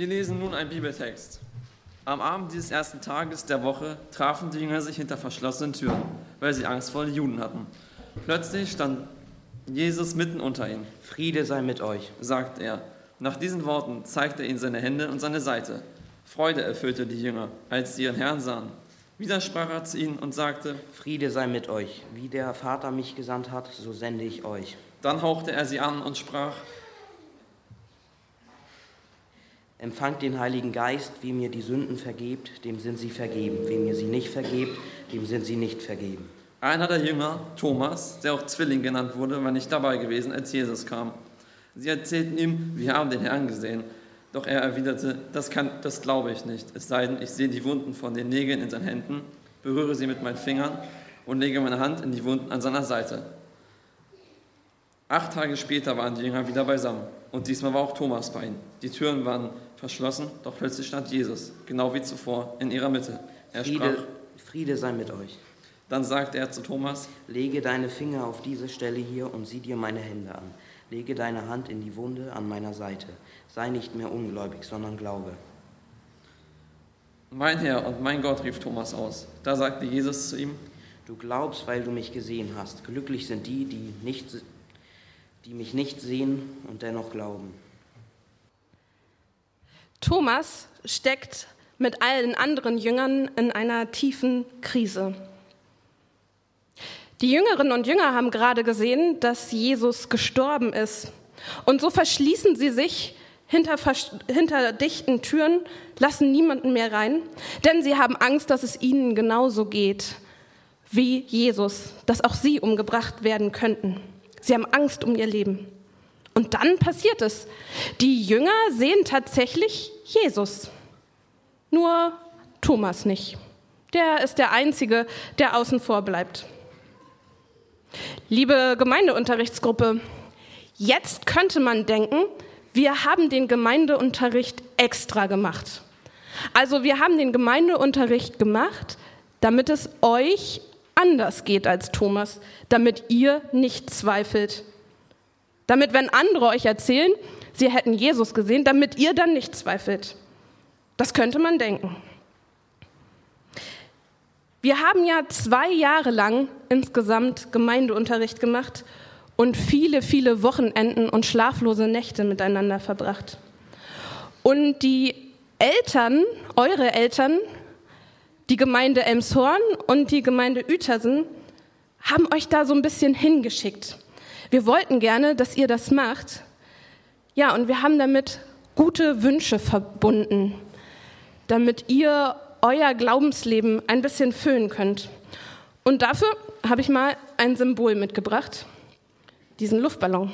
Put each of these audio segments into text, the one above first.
Wir lesen nun einen Bibeltext. Am Abend dieses ersten Tages der Woche trafen die Jünger sich hinter verschlossenen Türen, weil sie Angst vor den Juden hatten. Plötzlich stand Jesus mitten unter ihnen. Friede sei mit euch, sagt er. Nach diesen Worten zeigte er ihnen seine Hände und seine Seite. Freude erfüllte die Jünger, als sie ihren Herrn sahen. Wieder sprach er zu ihnen und sagte, Friede sei mit euch. Wie der Vater mich gesandt hat, so sende ich euch. Dann hauchte er sie an und sprach, Empfangt den Heiligen Geist, wie mir die Sünden vergebt, dem sind sie vergeben. Wem mir sie nicht vergebt, dem sind sie nicht vergeben. Einer der Jünger, Thomas, der auch Zwilling genannt wurde, war nicht dabei gewesen, als Jesus kam. Sie erzählten ihm, wir haben den Herrn gesehen. Doch er erwiderte, das, kann, das glaube ich nicht, es sei denn, ich sehe die Wunden von den Nägeln in seinen Händen, berühre sie mit meinen Fingern und lege meine Hand in die Wunden an seiner Seite. Acht Tage später waren die Jünger wieder beisammen und diesmal war auch Thomas bei ihnen. Die Türen waren verschlossen, doch plötzlich stand Jesus, genau wie zuvor, in ihrer Mitte. Er Friede, sprach, Friede sei mit euch. Dann sagte er zu Thomas, Lege deine Finger auf diese Stelle hier und sieh dir meine Hände an. Lege deine Hand in die Wunde an meiner Seite. Sei nicht mehr ungläubig, sondern glaube. Mein Herr und mein Gott, rief Thomas aus. Da sagte Jesus zu ihm, Du glaubst, weil du mich gesehen hast. Glücklich sind die, die, nicht, die mich nicht sehen und dennoch glauben. Thomas steckt mit allen anderen Jüngern in einer tiefen Krise. Die Jüngerinnen und Jünger haben gerade gesehen, dass Jesus gestorben ist. Und so verschließen sie sich hinter, hinter dichten Türen, lassen niemanden mehr rein, denn sie haben Angst, dass es ihnen genauso geht wie Jesus, dass auch sie umgebracht werden könnten. Sie haben Angst um ihr Leben. Und dann passiert es. Die Jünger sehen tatsächlich Jesus. Nur Thomas nicht. Der ist der Einzige, der außen vor bleibt. Liebe Gemeindeunterrichtsgruppe, jetzt könnte man denken, wir haben den Gemeindeunterricht extra gemacht. Also wir haben den Gemeindeunterricht gemacht, damit es euch anders geht als Thomas, damit ihr nicht zweifelt, damit, wenn andere euch erzählen, sie hätten Jesus gesehen, damit ihr dann nicht zweifelt. Das könnte man denken. Wir haben ja zwei Jahre lang insgesamt Gemeindeunterricht gemacht und viele, viele Wochenenden und schlaflose Nächte miteinander verbracht. Und die Eltern, eure Eltern, die Gemeinde Elmshorn und die Gemeinde Uetersen, haben euch da so ein bisschen hingeschickt. Wir wollten gerne, dass ihr das macht. Ja, und wir haben damit gute Wünsche verbunden, damit ihr euer Glaubensleben ein bisschen füllen könnt. Und dafür habe ich mal ein Symbol mitgebracht, diesen Luftballon.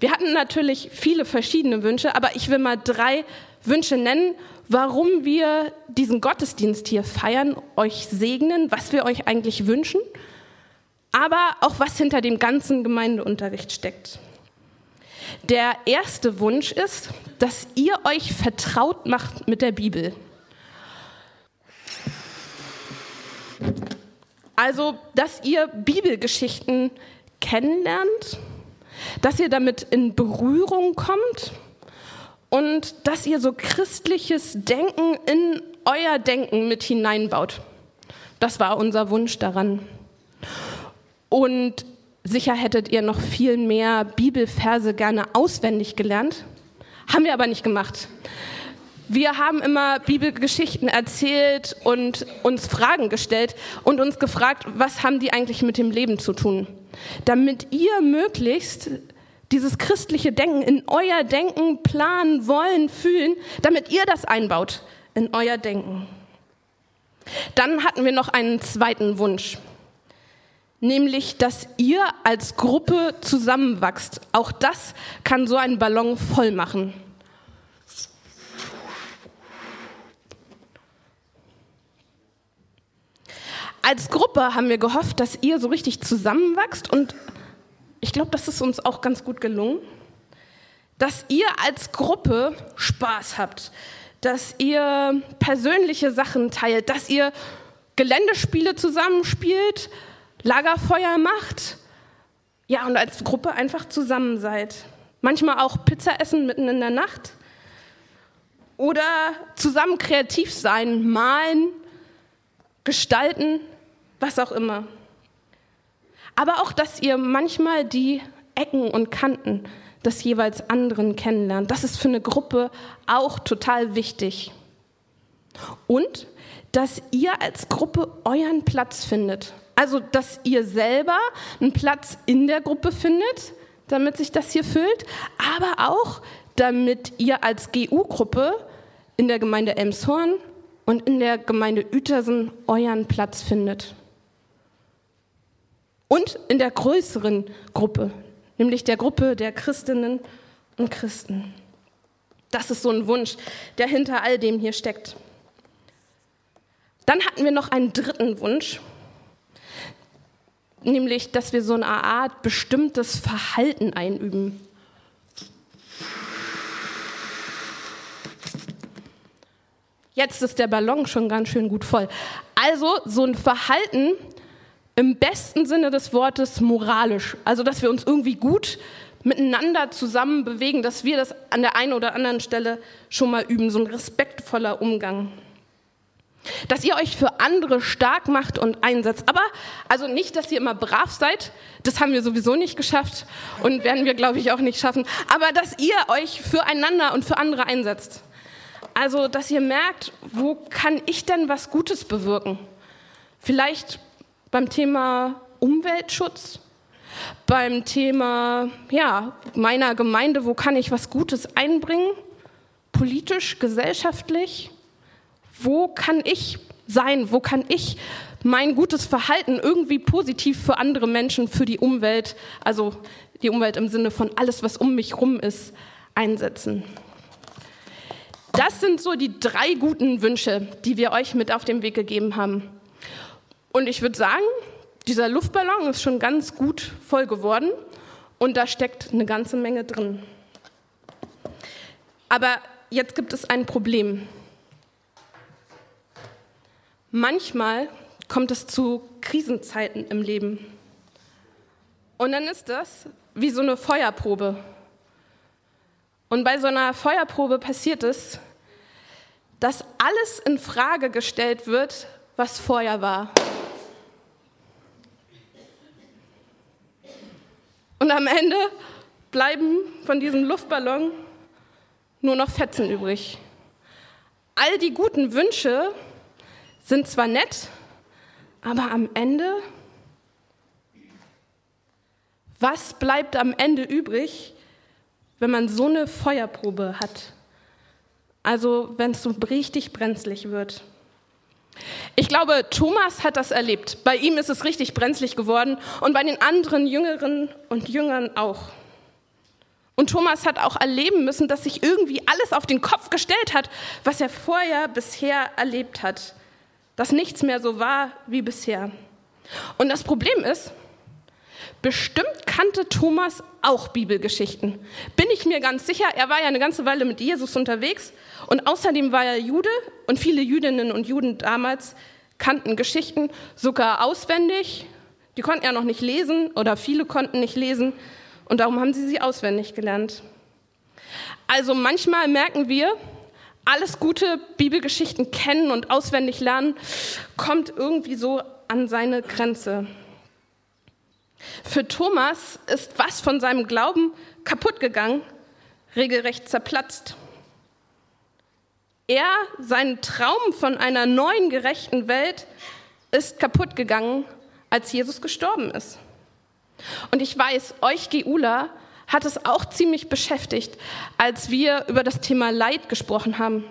Wir hatten natürlich viele verschiedene Wünsche, aber ich will mal drei Wünsche nennen, warum wir diesen Gottesdienst hier feiern, euch segnen, was wir euch eigentlich wünschen aber auch was hinter dem ganzen Gemeindeunterricht steckt. Der erste Wunsch ist, dass ihr euch vertraut macht mit der Bibel. Also, dass ihr Bibelgeschichten kennenlernt, dass ihr damit in Berührung kommt und dass ihr so christliches Denken in euer Denken mit hineinbaut. Das war unser Wunsch daran. Und sicher hättet ihr noch viel mehr Bibelverse gerne auswendig gelernt. Haben wir aber nicht gemacht. Wir haben immer Bibelgeschichten erzählt und uns Fragen gestellt und uns gefragt, was haben die eigentlich mit dem Leben zu tun? Damit ihr möglichst dieses christliche Denken in euer Denken planen, wollen, fühlen, damit ihr das einbaut in euer Denken. Dann hatten wir noch einen zweiten Wunsch nämlich dass ihr als Gruppe zusammenwachst. Auch das kann so einen Ballon voll machen. Als Gruppe haben wir gehofft, dass ihr so richtig zusammenwachst. Und ich glaube, das ist uns auch ganz gut gelungen, dass ihr als Gruppe Spaß habt, dass ihr persönliche Sachen teilt, dass ihr Geländespiele zusammenspielt, Lagerfeuer macht, ja, und als Gruppe einfach zusammen seid. Manchmal auch Pizza essen mitten in der Nacht. oder zusammen kreativ sein, malen, gestalten, was auch immer. Aber auch, dass ihr manchmal die Ecken und Kanten des jeweils anderen kennenlernt. Das ist für eine Gruppe auch total wichtig. Und dass ihr als Gruppe euren Platz findet. Also, dass ihr selber einen Platz in der Gruppe findet, damit sich das hier füllt, aber auch, damit ihr als GU-Gruppe in der Gemeinde Elmshorn und in der Gemeinde Uetersen euren Platz findet. Und in der größeren Gruppe, nämlich der Gruppe der Christinnen und Christen. Das ist so ein Wunsch, der hinter all dem hier steckt. Dann hatten wir noch einen dritten Wunsch, nämlich, dass wir so eine Art bestimmtes Verhalten einüben. Jetzt ist der Ballon schon ganz schön gut voll. Also so ein Verhalten im besten Sinne des Wortes moralisch. Also dass wir uns irgendwie gut miteinander zusammen bewegen, dass wir das an der einen oder anderen Stelle schon mal üben. So ein respektvoller Umgang. Dass ihr euch für andere stark macht und einsetzt. Aber also nicht, dass ihr immer brav seid. Das haben wir sowieso nicht geschafft und werden wir, glaube ich, auch nicht schaffen. Aber dass ihr euch füreinander und für andere einsetzt. Also, dass ihr merkt, wo kann ich denn was Gutes bewirken? Vielleicht beim Thema Umweltschutz, beim Thema ja, meiner Gemeinde, wo kann ich was Gutes einbringen? Politisch, gesellschaftlich? Wo kann ich sein? Wo kann ich mein gutes Verhalten irgendwie positiv für andere Menschen, für die Umwelt, also die Umwelt im Sinne von alles, was um mich rum ist, einsetzen? Das sind so die drei guten Wünsche, die wir euch mit auf den Weg gegeben haben. Und ich würde sagen, dieser Luftballon ist schon ganz gut voll geworden und da steckt eine ganze Menge drin. Aber jetzt gibt es ein Problem. Manchmal kommt es zu Krisenzeiten im Leben. Und dann ist das wie so eine Feuerprobe. Und bei so einer Feuerprobe passiert es, dass alles in Frage gestellt wird, was vorher war. Und am Ende bleiben von diesem Luftballon nur noch Fetzen übrig. All die guten Wünsche sind zwar nett, aber am Ende, was bleibt am Ende übrig, wenn man so eine Feuerprobe hat? Also wenn es so richtig brenzlig wird. Ich glaube, Thomas hat das erlebt. Bei ihm ist es richtig brenzlig geworden und bei den anderen Jüngeren und Jüngern auch. Und Thomas hat auch erleben müssen, dass sich irgendwie alles auf den Kopf gestellt hat, was er vorher bisher erlebt hat. Dass nichts mehr so war wie bisher. Und das Problem ist, bestimmt kannte Thomas auch Bibelgeschichten. Bin ich mir ganz sicher, er war ja eine ganze Weile mit Jesus unterwegs und außerdem war er Jude und viele Jüdinnen und Juden damals kannten Geschichten sogar auswendig. Die konnten ja noch nicht lesen oder viele konnten nicht lesen und darum haben sie sie auswendig gelernt. Also manchmal merken wir, alles gute Bibelgeschichten kennen und auswendig lernen kommt irgendwie so an seine Grenze. Für Thomas ist was von seinem Glauben kaputt gegangen, regelrecht zerplatzt. Er, sein Traum von einer neuen gerechten Welt, ist kaputt gegangen, als Jesus gestorben ist. Und ich weiß, euch Geula hat es auch ziemlich beschäftigt, als wir über das Thema Leid gesprochen haben.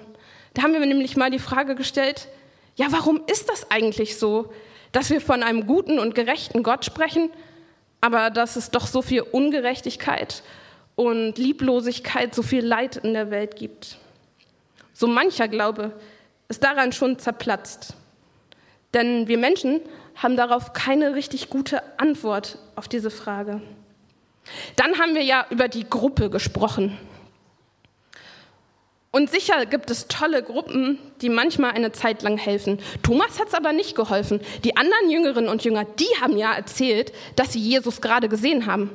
Da haben wir nämlich mal die Frage gestellt, ja, warum ist das eigentlich so, dass wir von einem guten und gerechten Gott sprechen, aber dass es doch so viel Ungerechtigkeit und Lieblosigkeit, so viel Leid in der Welt gibt. So mancher Glaube ist daran schon zerplatzt. Denn wir Menschen haben darauf keine richtig gute Antwort auf diese Frage. Dann haben wir ja über die Gruppe gesprochen. Und sicher gibt es tolle Gruppen, die manchmal eine Zeit lang helfen. Thomas hat es aber nicht geholfen. Die anderen Jüngerinnen und Jünger, die haben ja erzählt, dass sie Jesus gerade gesehen haben.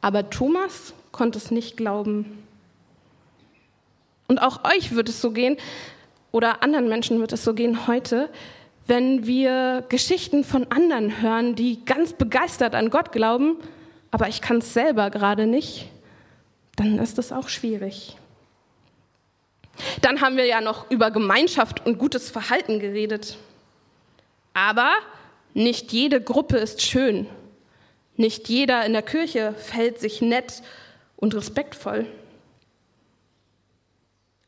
Aber Thomas konnte es nicht glauben. Und auch euch wird es so gehen, oder anderen Menschen wird es so gehen heute, wenn wir Geschichten von anderen hören, die ganz begeistert an Gott glauben, aber ich kann es selber gerade nicht, dann ist es auch schwierig. Dann haben wir ja noch über Gemeinschaft und gutes Verhalten geredet. Aber nicht jede Gruppe ist schön. Nicht jeder in der Kirche verhält sich nett und respektvoll.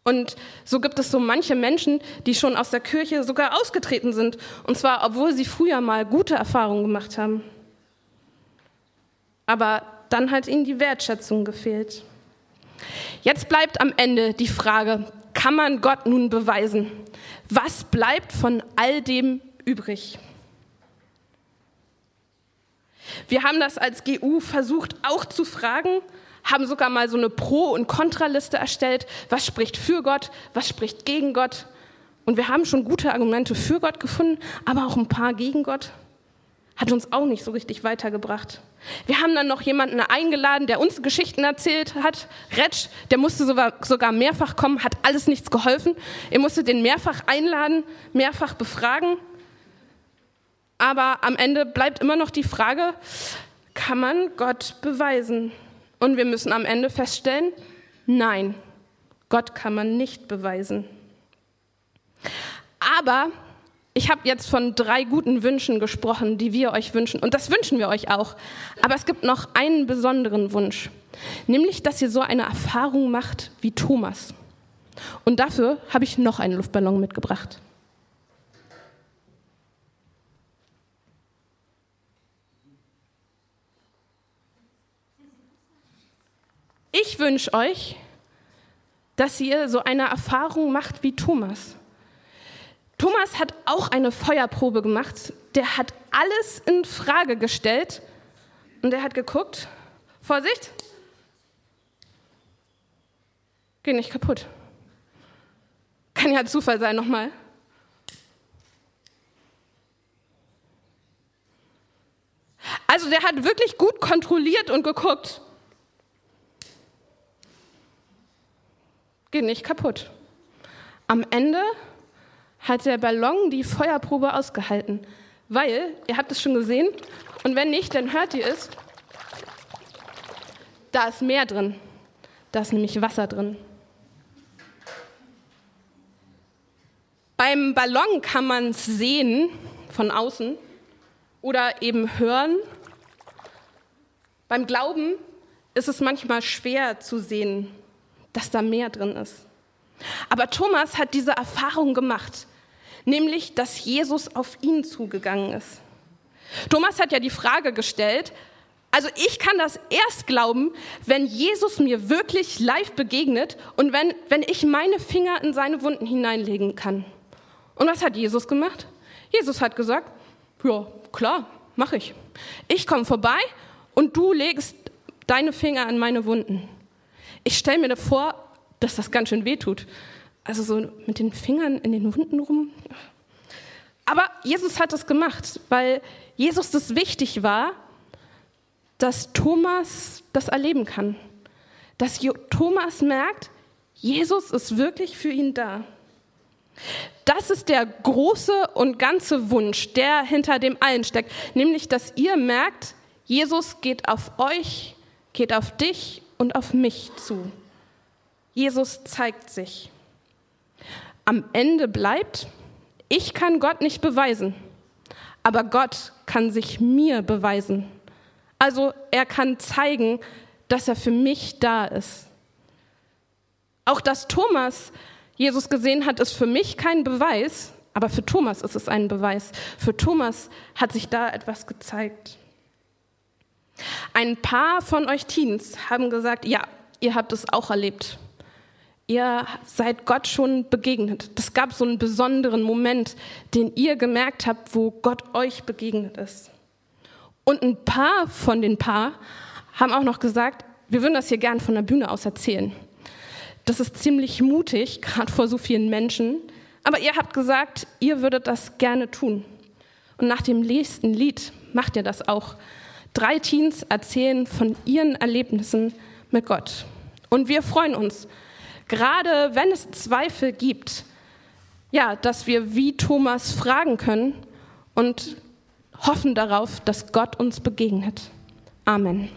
Und so gibt es so manche Menschen, die schon aus der Kirche sogar ausgetreten sind. Und zwar, obwohl sie früher mal gute Erfahrungen gemacht haben. Aber dann hat ihnen die Wertschätzung gefehlt. Jetzt bleibt am Ende die Frage, kann man Gott nun beweisen? Was bleibt von all dem übrig? Wir haben das als GU versucht auch zu fragen, haben sogar mal so eine Pro- und Kontraliste erstellt. Was spricht für Gott? Was spricht gegen Gott? Und wir haben schon gute Argumente für Gott gefunden, aber auch ein paar gegen Gott. Hat uns auch nicht so richtig weitergebracht. Wir haben dann noch jemanden eingeladen, der uns Geschichten erzählt hat. Retsch, der musste sogar mehrfach kommen, hat alles nichts geholfen. Ihr musstet den mehrfach einladen, mehrfach befragen. Aber am Ende bleibt immer noch die Frage, kann man Gott beweisen? Und wir müssen am Ende feststellen, nein, Gott kann man nicht beweisen. Aber ich habe jetzt von drei guten Wünschen gesprochen, die wir euch wünschen. Und das wünschen wir euch auch. Aber es gibt noch einen besonderen Wunsch. Nämlich, dass ihr so eine Erfahrung macht wie Thomas. Und dafür habe ich noch einen Luftballon mitgebracht. Ich wünsche euch, dass ihr so eine Erfahrung macht wie Thomas. Thomas hat auch eine Feuerprobe gemacht. Der hat alles in Frage gestellt und er hat geguckt. Vorsicht! Geh nicht kaputt. Kann ja Zufall sein, nochmal. Also der hat wirklich gut kontrolliert und geguckt. Geht nicht kaputt. Am Ende hat der Ballon die Feuerprobe ausgehalten, weil, ihr habt es schon gesehen, und wenn nicht, dann hört ihr es, da ist mehr drin. Da ist nämlich Wasser drin. Beim Ballon kann man es sehen von außen oder eben hören. Beim Glauben ist es manchmal schwer zu sehen, dass da mehr drin ist. Aber Thomas hat diese Erfahrung gemacht nämlich dass Jesus auf ihn zugegangen ist. Thomas hat ja die Frage gestellt, also ich kann das erst glauben, wenn Jesus mir wirklich live begegnet und wenn, wenn ich meine Finger in seine Wunden hineinlegen kann. Und was hat Jesus gemacht? Jesus hat gesagt, ja, klar, mache ich. Ich komme vorbei und du legst deine Finger an meine Wunden. Ich stelle mir vor, dass das ganz schön weh tut. Also so mit den Fingern in den Wunden rum. Aber Jesus hat es gemacht, weil Jesus das wichtig war, dass Thomas das erleben kann. Dass Thomas merkt, Jesus ist wirklich für ihn da. Das ist der große und ganze Wunsch, der hinter dem allen steckt, nämlich dass ihr merkt, Jesus geht auf euch, geht auf dich und auf mich zu. Jesus zeigt sich am Ende bleibt, ich kann Gott nicht beweisen, aber Gott kann sich mir beweisen. Also er kann zeigen, dass er für mich da ist. Auch dass Thomas Jesus gesehen hat, ist für mich kein Beweis, aber für Thomas ist es ein Beweis. Für Thomas hat sich da etwas gezeigt. Ein paar von euch Teens haben gesagt, ja, ihr habt es auch erlebt ihr seid Gott schon begegnet. Das gab so einen besonderen Moment, den ihr gemerkt habt, wo Gott euch begegnet ist. Und ein paar von den Paar haben auch noch gesagt, wir würden das hier gern von der Bühne aus erzählen. Das ist ziemlich mutig, gerade vor so vielen Menschen. Aber ihr habt gesagt, ihr würdet das gerne tun. Und nach dem nächsten Lied macht ihr das auch. Drei Teens erzählen von ihren Erlebnissen mit Gott. Und wir freuen uns, Gerade wenn es Zweifel gibt, ja, dass wir wie Thomas fragen können und hoffen darauf, dass Gott uns begegnet. Amen.